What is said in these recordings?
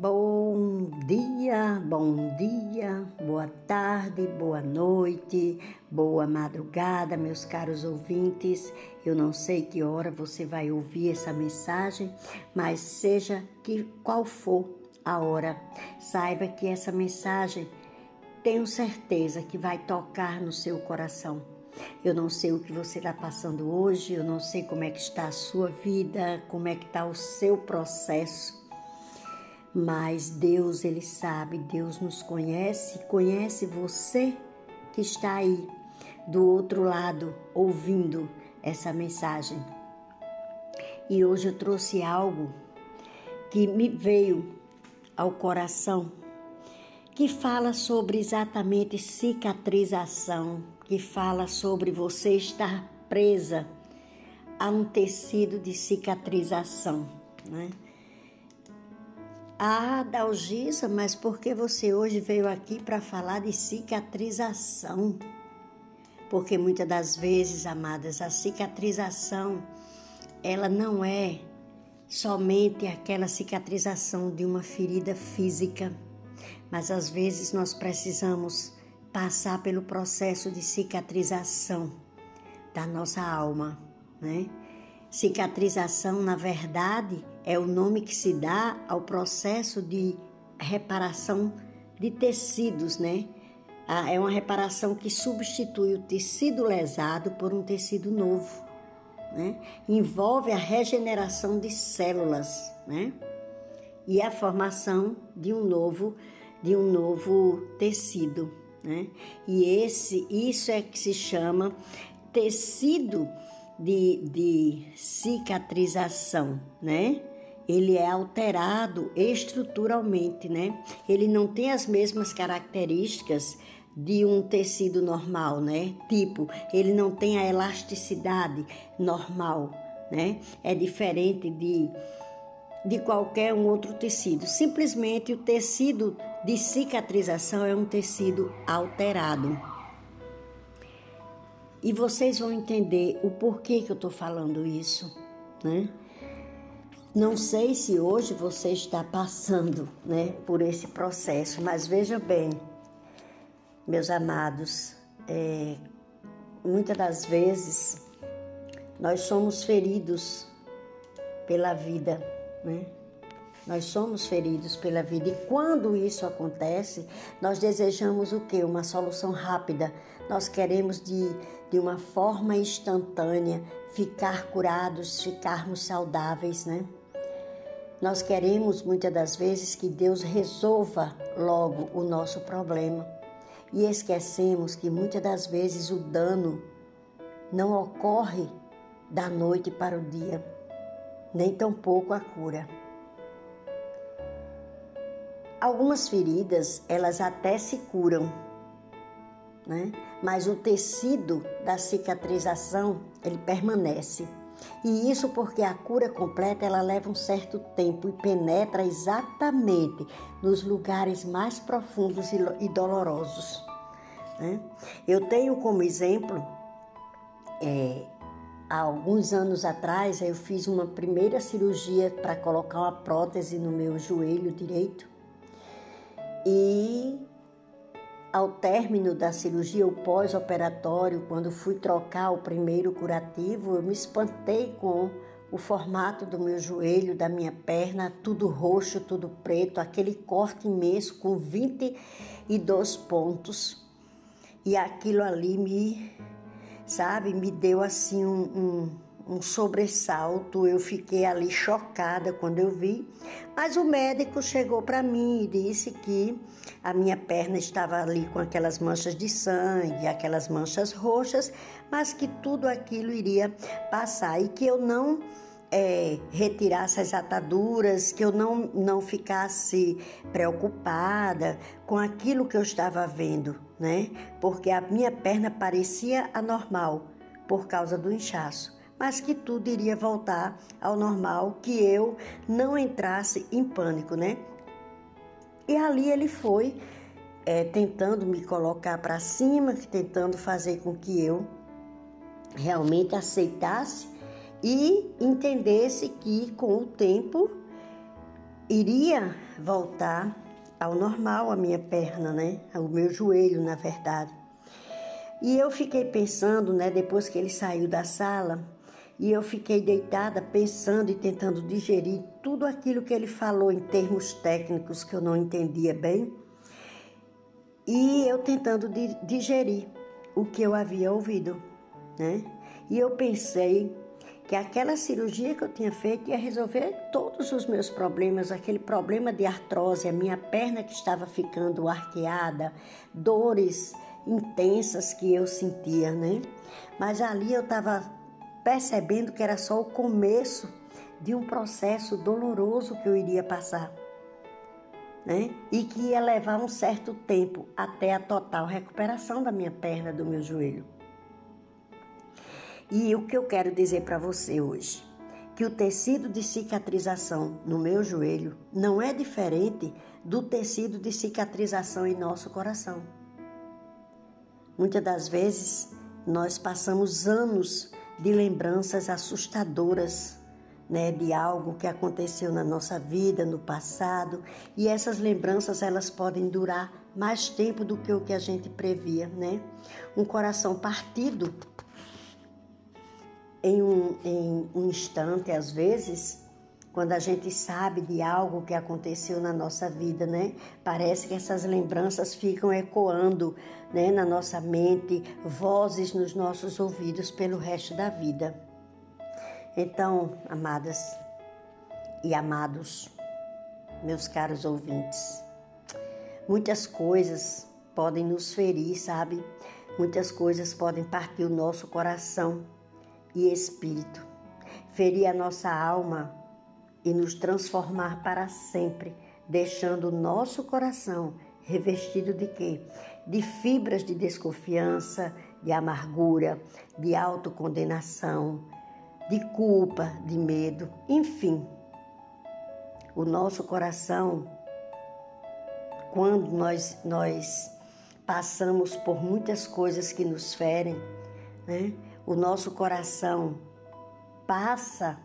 Bom dia, bom dia, boa tarde, boa noite, boa madrugada, meus caros ouvintes. Eu não sei que hora você vai ouvir essa mensagem, mas seja que qual for a hora, saiba que essa mensagem tenho certeza que vai tocar no seu coração. Eu não sei o que você está passando hoje, eu não sei como é que está a sua vida, como é que está o seu processo mas Deus, Ele sabe, Deus nos conhece, conhece você que está aí do outro lado ouvindo essa mensagem. E hoje eu trouxe algo que me veio ao coração, que fala sobre exatamente cicatrização, que fala sobre você estar presa a um tecido de cicatrização, né? Ah, Dalgisa, mas por que você hoje veio aqui para falar de cicatrização? Porque muitas das vezes, amadas, a cicatrização, ela não é somente aquela cicatrização de uma ferida física, mas às vezes nós precisamos passar pelo processo de cicatrização da nossa alma, né? Cicatrização, na verdade, é o nome que se dá ao processo de reparação de tecidos, né? É uma reparação que substitui o tecido lesado por um tecido novo, né? Envolve a regeneração de células, né? E a formação de um novo, de um novo tecido, né? E esse, isso é que se chama tecido de, de cicatrização, né? Ele é alterado estruturalmente, né? Ele não tem as mesmas características de um tecido normal, né? Tipo, ele não tem a elasticidade normal, né? É diferente de, de qualquer um outro tecido. Simplesmente o tecido de cicatrização é um tecido alterado. E vocês vão entender o porquê que eu estou falando isso, né? Não sei se hoje você está passando, né, por esse processo, mas veja bem, meus amados, é, muitas das vezes nós somos feridos pela vida, né? Nós somos feridos pela vida e quando isso acontece, nós desejamos o que? Uma solução rápida. Nós queremos de, de uma forma instantânea ficar curados, ficarmos saudáveis, né? Nós queremos muitas das vezes que Deus resolva logo o nosso problema e esquecemos que muitas das vezes o dano não ocorre da noite para o dia, nem tampouco a cura. Algumas feridas, elas até se curam, né? Mas o tecido da cicatrização, ele permanece. E isso porque a cura completa ela leva um certo tempo e penetra exatamente nos lugares mais profundos e dolorosos. Né? Eu tenho como exemplo, é, há alguns anos atrás, eu fiz uma primeira cirurgia para colocar uma prótese no meu joelho direito. E ao término da cirurgia, o pós-operatório, quando fui trocar o primeiro curativo, eu me espantei com o formato do meu joelho, da minha perna, tudo roxo, tudo preto, aquele corte imenso com 22 pontos. E aquilo ali me, sabe, me deu assim um, um um sobressalto, eu fiquei ali chocada quando eu vi. Mas o médico chegou para mim e disse que a minha perna estava ali com aquelas manchas de sangue, aquelas manchas roxas, mas que tudo aquilo iria passar e que eu não é, retirasse as ataduras, que eu não, não ficasse preocupada com aquilo que eu estava vendo, né? Porque a minha perna parecia anormal por causa do inchaço mas que tudo iria voltar ao normal, que eu não entrasse em pânico, né? E ali ele foi é, tentando me colocar para cima, tentando fazer com que eu realmente aceitasse e entendesse que com o tempo iria voltar ao normal a minha perna, né? O meu joelho, na verdade. E eu fiquei pensando, né, depois que ele saiu da sala, e eu fiquei deitada pensando e tentando digerir tudo aquilo que ele falou em termos técnicos que eu não entendia bem, e eu tentando digerir o que eu havia ouvido, né? E eu pensei que aquela cirurgia que eu tinha feito ia resolver todos os meus problemas, aquele problema de artrose, a minha perna que estava ficando arqueada, dores intensas que eu sentia, né? Mas ali eu estava percebendo que era só o começo de um processo doloroso que eu iria passar, né? E que ia levar um certo tempo até a total recuperação da minha perna, do meu joelho. E o que eu quero dizer para você hoje? Que o tecido de cicatrização no meu joelho não é diferente do tecido de cicatrização em nosso coração. Muitas das vezes nós passamos anos de lembranças assustadoras, né, de algo que aconteceu na nossa vida no passado, e essas lembranças elas podem durar mais tempo do que o que a gente previa, né? Um coração partido em um, em um instante, às vezes, quando a gente sabe de algo que aconteceu na nossa vida, né? Parece que essas lembranças ficam ecoando, né, na nossa mente, vozes nos nossos ouvidos pelo resto da vida. Então, amadas e amados, meus caros ouvintes, muitas coisas podem nos ferir, sabe? Muitas coisas podem partir o nosso coração e espírito, ferir a nossa alma e nos transformar para sempre, deixando o nosso coração revestido de quê? De fibras de desconfiança, de amargura, de autocondenação, de culpa, de medo, enfim. O nosso coração, quando nós, nós passamos por muitas coisas que nos ferem, né? o nosso coração passa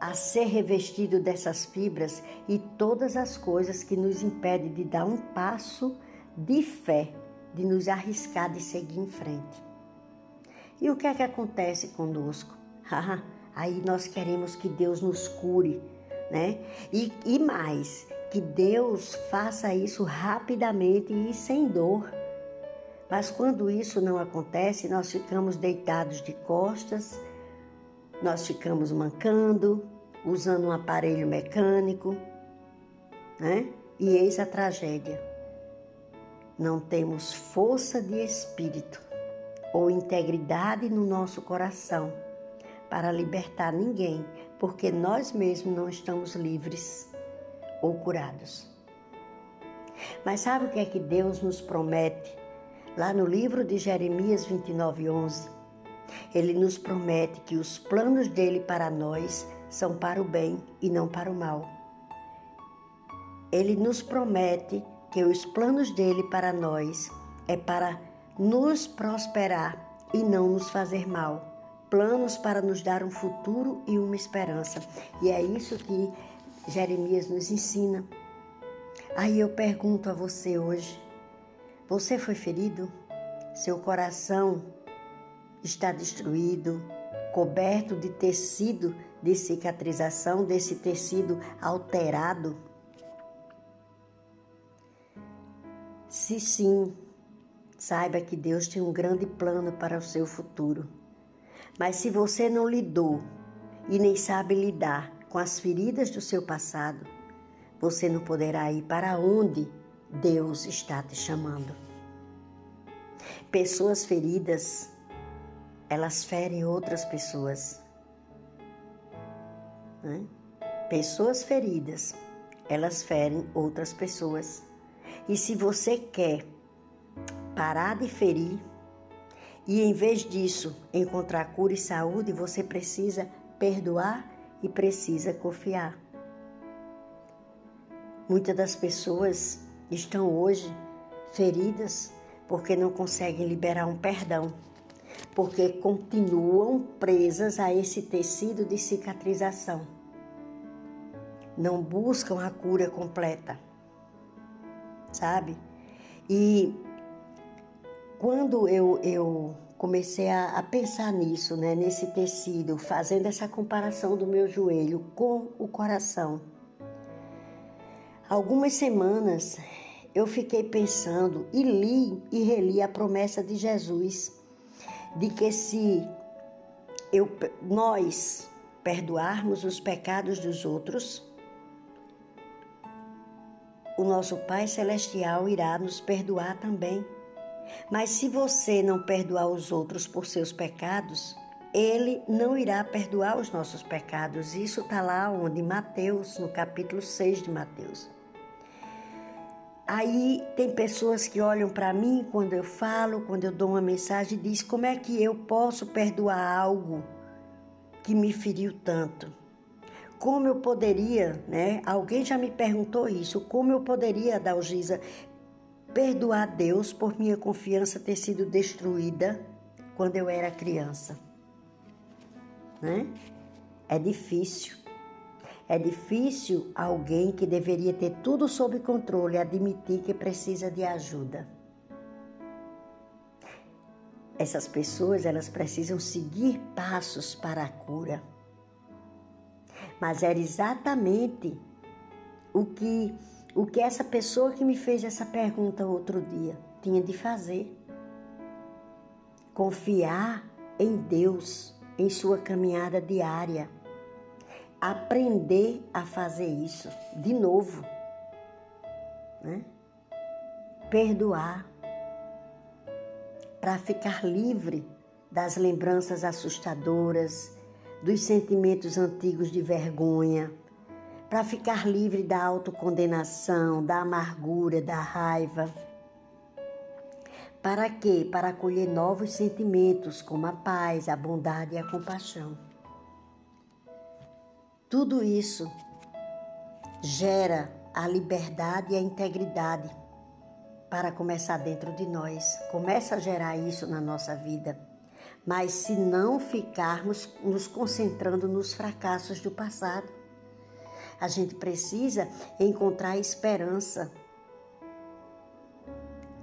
a ser revestido dessas fibras e todas as coisas que nos impedem de dar um passo de fé, de nos arriscar de seguir em frente. E o que é que acontece conosco? Aí nós queremos que Deus nos cure, né? E, e mais, que Deus faça isso rapidamente e sem dor. Mas quando isso não acontece, nós ficamos deitados de costas, nós ficamos mancando, usando um aparelho mecânico, né? E eis a tragédia. Não temos força de espírito ou integridade no nosso coração para libertar ninguém, porque nós mesmos não estamos livres ou curados. Mas sabe o que é que Deus nos promete Lá no livro de Jeremias 29, 11, ele nos promete que os planos dele para nós são para o bem e não para o mal. Ele nos promete que os planos dele para nós é para nos prosperar e não nos fazer mal. Planos para nos dar um futuro e uma esperança. E é isso que Jeremias nos ensina. Aí eu pergunto a você hoje: você foi ferido? Seu coração está destruído, coberto de tecido de cicatrização, desse tecido alterado? Se sim, saiba que Deus tem um grande plano para o seu futuro. Mas se você não lidou e nem sabe lidar com as feridas do seu passado, você não poderá ir para onde Deus está te chamando. Pessoas feridas, elas ferem outras pessoas. Né? Pessoas feridas, elas ferem outras pessoas. E se você quer parar de ferir e em vez disso encontrar cura e saúde, você precisa perdoar e precisa confiar. Muitas das pessoas estão hoje feridas porque não conseguem liberar um perdão, porque continuam presas a esse tecido de cicatrização. não buscam a cura completa, sabe? E quando eu, eu comecei a, a, pensar nisso, né, nesse tecido, fazendo essa comparação do meu joelho com o coração, algumas semanas eu fiquei pensando e li e reli a promessa de Jesus de que se eu, nós perdoarmos os pecados dos outros, o nosso Pai Celestial irá nos perdoar também. Mas se você não perdoar os outros por seus pecados, ele não irá perdoar os nossos pecados. Isso está lá onde? Mateus, no capítulo 6 de Mateus. Aí tem pessoas que olham para mim quando eu falo, quando eu dou uma mensagem e diz como é que eu posso perdoar algo que me feriu tanto? Como eu poderia, né? Alguém já me perguntou isso, como eu poderia, Dalgisa, perdoar Deus por minha confiança ter sido destruída quando eu era criança? Né? É difícil. É difícil alguém que deveria ter tudo sob controle admitir que precisa de ajuda. Essas pessoas, elas precisam seguir passos para a cura. Mas era exatamente o que o que essa pessoa que me fez essa pergunta outro dia tinha de fazer. Confiar em Deus em sua caminhada diária aprender a fazer isso de novo, né? Perdoar para ficar livre das lembranças assustadoras, dos sentimentos antigos de vergonha, para ficar livre da autocondenação, da amargura, da raiva. Para quê? Para acolher novos sentimentos como a paz, a bondade e a compaixão. Tudo isso gera a liberdade e a integridade para começar dentro de nós. Começa a gerar isso na nossa vida. Mas se não ficarmos nos concentrando nos fracassos do passado, a gente precisa encontrar esperança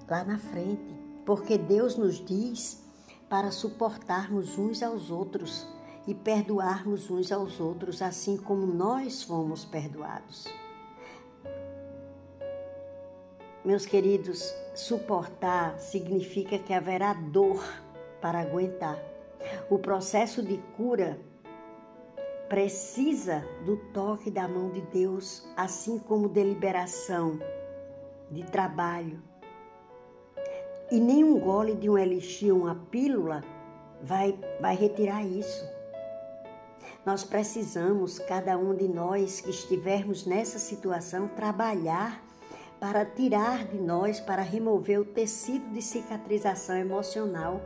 lá na frente, porque Deus nos diz para suportarmos uns aos outros e perdoarmos uns aos outros, assim como nós fomos perdoados. Meus queridos, suportar significa que haverá dor para aguentar. O processo de cura precisa do toque da mão de Deus, assim como de liberação, de trabalho. E nem um gole de um elixir, uma pílula, vai, vai retirar isso. Nós precisamos, cada um de nós que estivermos nessa situação, trabalhar para tirar de nós, para remover o tecido de cicatrização emocional.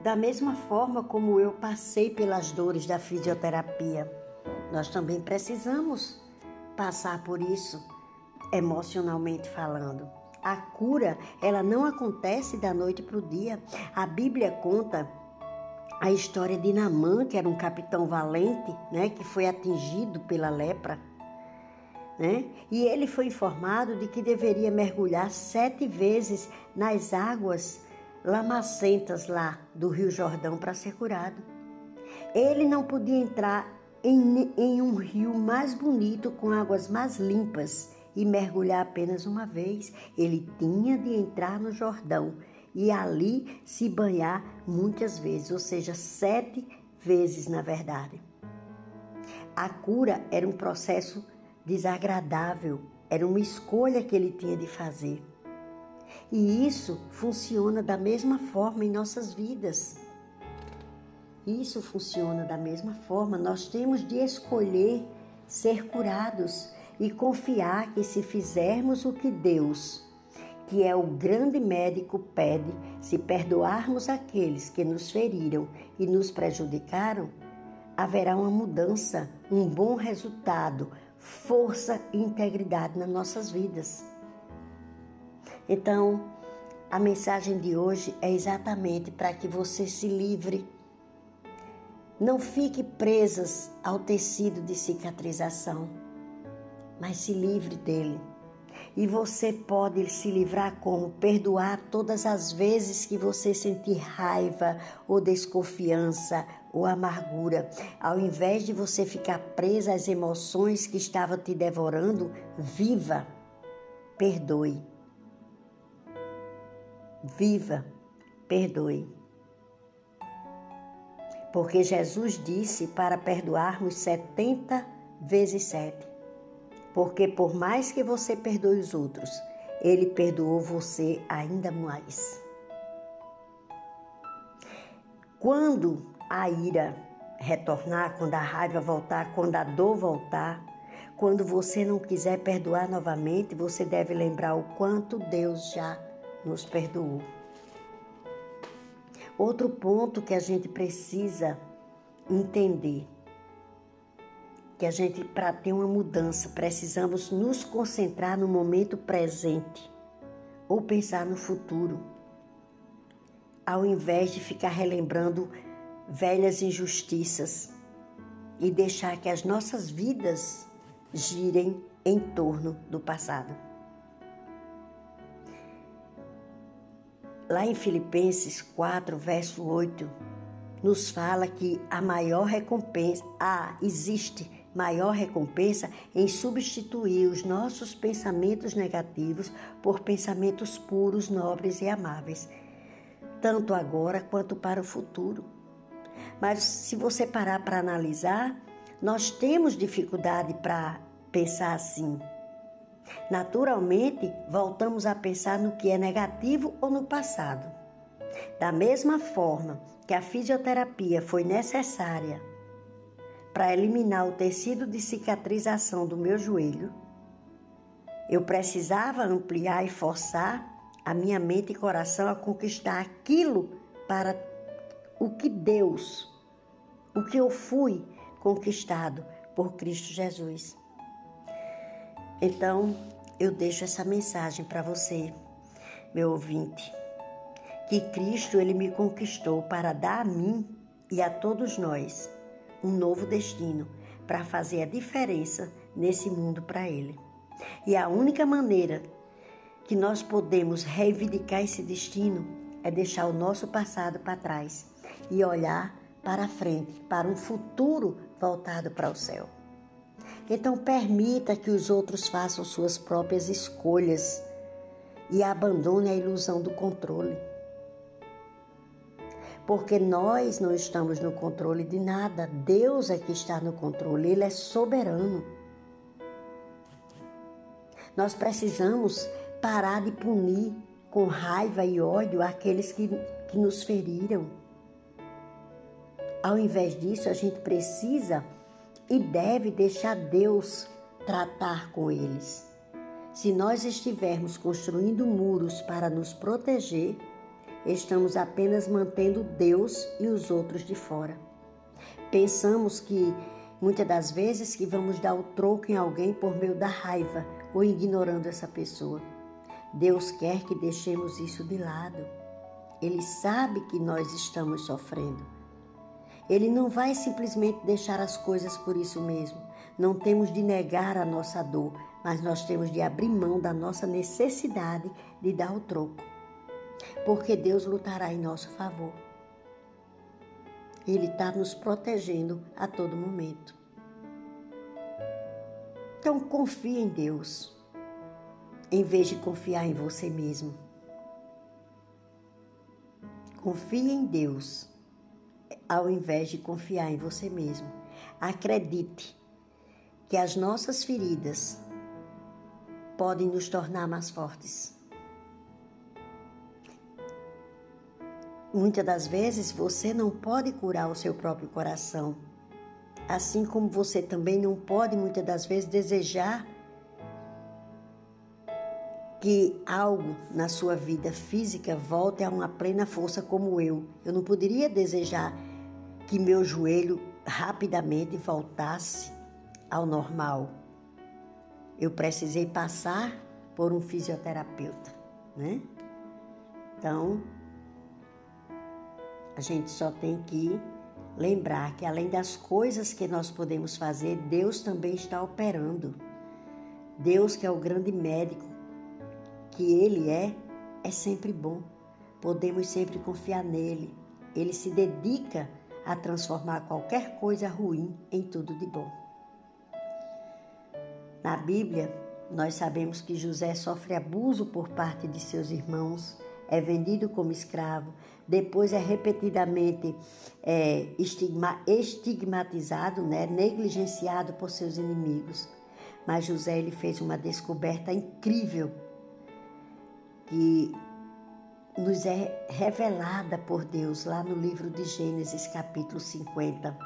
Da mesma forma como eu passei pelas dores da fisioterapia, nós também precisamos passar por isso, emocionalmente falando. A cura, ela não acontece da noite para o dia. A Bíblia conta a história de Namã, que era um capitão valente, né, que foi atingido pela lepra. Né? E ele foi informado de que deveria mergulhar sete vezes nas águas lamacentas lá do Rio Jordão para ser curado. Ele não podia entrar em, em um rio mais bonito, com águas mais limpas, e mergulhar apenas uma vez. Ele tinha de entrar no Jordão e ali se banhar muitas vezes, ou seja, sete vezes na verdade. A cura era um processo desagradável, era uma escolha que ele tinha de fazer. E isso funciona da mesma forma em nossas vidas. Isso funciona da mesma forma. Nós temos de escolher ser curados e confiar que se fizermos o que Deus que é o grande médico, pede: se perdoarmos aqueles que nos feriram e nos prejudicaram, haverá uma mudança, um bom resultado, força e integridade nas nossas vidas. Então, a mensagem de hoje é exatamente para que você se livre Não fique presas ao tecido de cicatrização, mas se livre dele. E você pode se livrar como? Perdoar todas as vezes que você sentir raiva ou desconfiança ou amargura. Ao invés de você ficar presa às emoções que estavam te devorando, viva, perdoe. Viva, perdoe. Porque Jesus disse para perdoarmos 70 vezes 7. Porque por mais que você perdoe os outros, ele perdoou você ainda mais. Quando a ira retornar, quando a raiva voltar, quando a dor voltar, quando você não quiser perdoar novamente, você deve lembrar o quanto Deus já nos perdoou. Outro ponto que a gente precisa entender que a gente para ter uma mudança precisamos nos concentrar no momento presente ou pensar no futuro, ao invés de ficar relembrando velhas injustiças e deixar que as nossas vidas girem em torno do passado. Lá em Filipenses 4, verso 8, nos fala que a maior recompensa, ah, existe maior recompensa em substituir os nossos pensamentos negativos por pensamentos puros, nobres e amáveis, tanto agora quanto para o futuro. Mas se você parar para analisar, nós temos dificuldade para pensar assim. Naturalmente, voltamos a pensar no que é negativo ou no passado. Da mesma forma que a fisioterapia foi necessária para eliminar o tecido de cicatrização do meu joelho, eu precisava ampliar e forçar a minha mente e coração a conquistar aquilo para o que Deus, o que eu fui conquistado por Cristo Jesus. Então, eu deixo essa mensagem para você, meu ouvinte, que Cristo ele me conquistou para dar a mim e a todos nós um novo destino para fazer a diferença nesse mundo para ele. E a única maneira que nós podemos reivindicar esse destino é deixar o nosso passado para trás e olhar para frente, para um futuro voltado para o céu. Então, permita que os outros façam suas próprias escolhas e abandone a ilusão do controle. Porque nós não estamos no controle de nada, Deus é que está no controle, Ele é soberano. Nós precisamos parar de punir com raiva e ódio aqueles que, que nos feriram. Ao invés disso, a gente precisa e deve deixar Deus tratar com eles. Se nós estivermos construindo muros para nos proteger, estamos apenas mantendo Deus e os outros de fora. Pensamos que muitas das vezes que vamos dar o troco em alguém por meio da raiva ou ignorando essa pessoa. Deus quer que deixemos isso de lado. Ele sabe que nós estamos sofrendo. Ele não vai simplesmente deixar as coisas por isso mesmo. Não temos de negar a nossa dor, mas nós temos de abrir mão da nossa necessidade de dar o troco. Porque Deus lutará em nosso favor. Ele está nos protegendo a todo momento. Então confie em Deus, em vez de confiar em você mesmo. Confie em Deus ao invés de confiar em você mesmo. Acredite que as nossas feridas podem nos tornar mais fortes. Muitas das vezes você não pode curar o seu próprio coração, assim como você também não pode muitas das vezes desejar que algo na sua vida física volte a uma plena força como eu. Eu não poderia desejar que meu joelho rapidamente voltasse ao normal. Eu precisei passar por um fisioterapeuta, né? Então, a gente só tem que lembrar que além das coisas que nós podemos fazer, Deus também está operando. Deus, que é o grande médico que Ele é, é sempre bom. Podemos sempre confiar nele. Ele se dedica a transformar qualquer coisa ruim em tudo de bom. Na Bíblia, nós sabemos que José sofre abuso por parte de seus irmãos, é vendido como escravo, depois é repetidamente é, estigma, estigmatizado, né, negligenciado por seus inimigos. Mas José ele fez uma descoberta incrível que nos é revelada por Deus lá no livro de Gênesis, capítulo 50,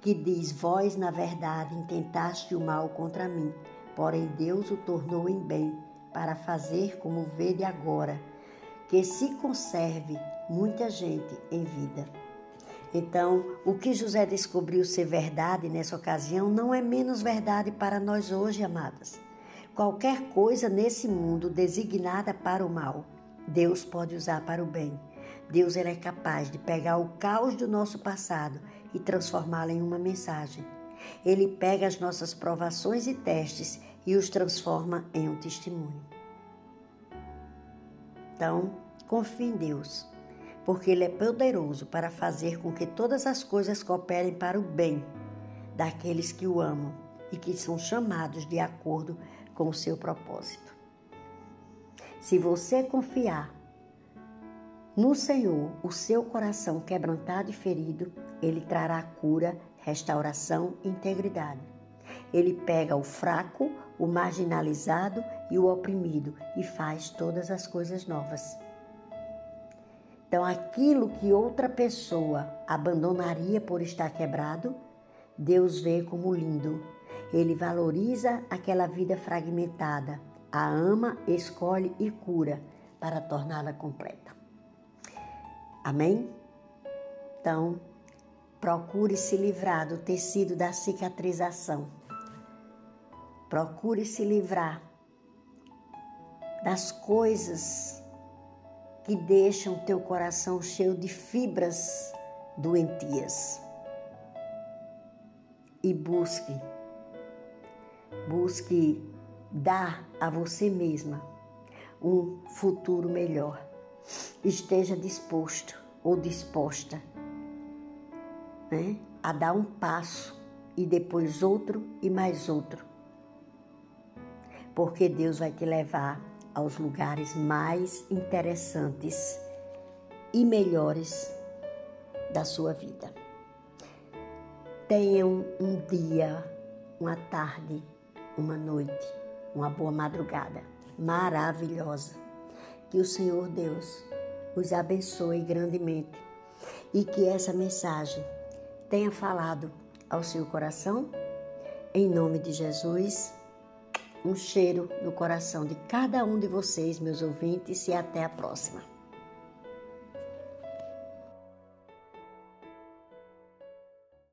que diz: Vós, na verdade, intentaste o mal contra mim, porém Deus o tornou em bem, para fazer como vede agora, que se conserve muita gente em vida. Então, o que José descobriu ser verdade nessa ocasião não é menos verdade para nós hoje, amadas. Qualquer coisa nesse mundo designada para o mal Deus pode usar para o bem. Deus ele é capaz de pegar o caos do nosso passado e transformá-lo em uma mensagem. Ele pega as nossas provações e testes e os transforma em um testemunho. Então, confie em Deus, porque Ele é poderoso para fazer com que todas as coisas cooperem para o bem daqueles que o amam e que são chamados de acordo com o seu propósito. Se você confiar no Senhor, o seu coração quebrantado e ferido, ele trará cura, restauração e integridade. Ele pega o fraco, o marginalizado e o oprimido e faz todas as coisas novas. Então, aquilo que outra pessoa abandonaria por estar quebrado, Deus vê como lindo. Ele valoriza aquela vida fragmentada, a ama, escolhe e cura para torná-la completa. Amém? Então, procure se livrar do tecido da cicatrização. Procure se livrar das coisas que deixam teu coração cheio de fibras doentias. E busque, busque dar a você mesma um futuro melhor. Esteja disposto ou disposta né, a dar um passo e depois outro e mais outro. Porque Deus vai te levar aos lugares mais interessantes e melhores da sua vida. Tenham um dia, uma tarde, uma noite uma boa madrugada maravilhosa. Que o Senhor Deus os abençoe grandemente e que essa mensagem tenha falado ao seu coração. Em nome de Jesus, um cheiro no coração de cada um de vocês, meus ouvintes, e até a próxima.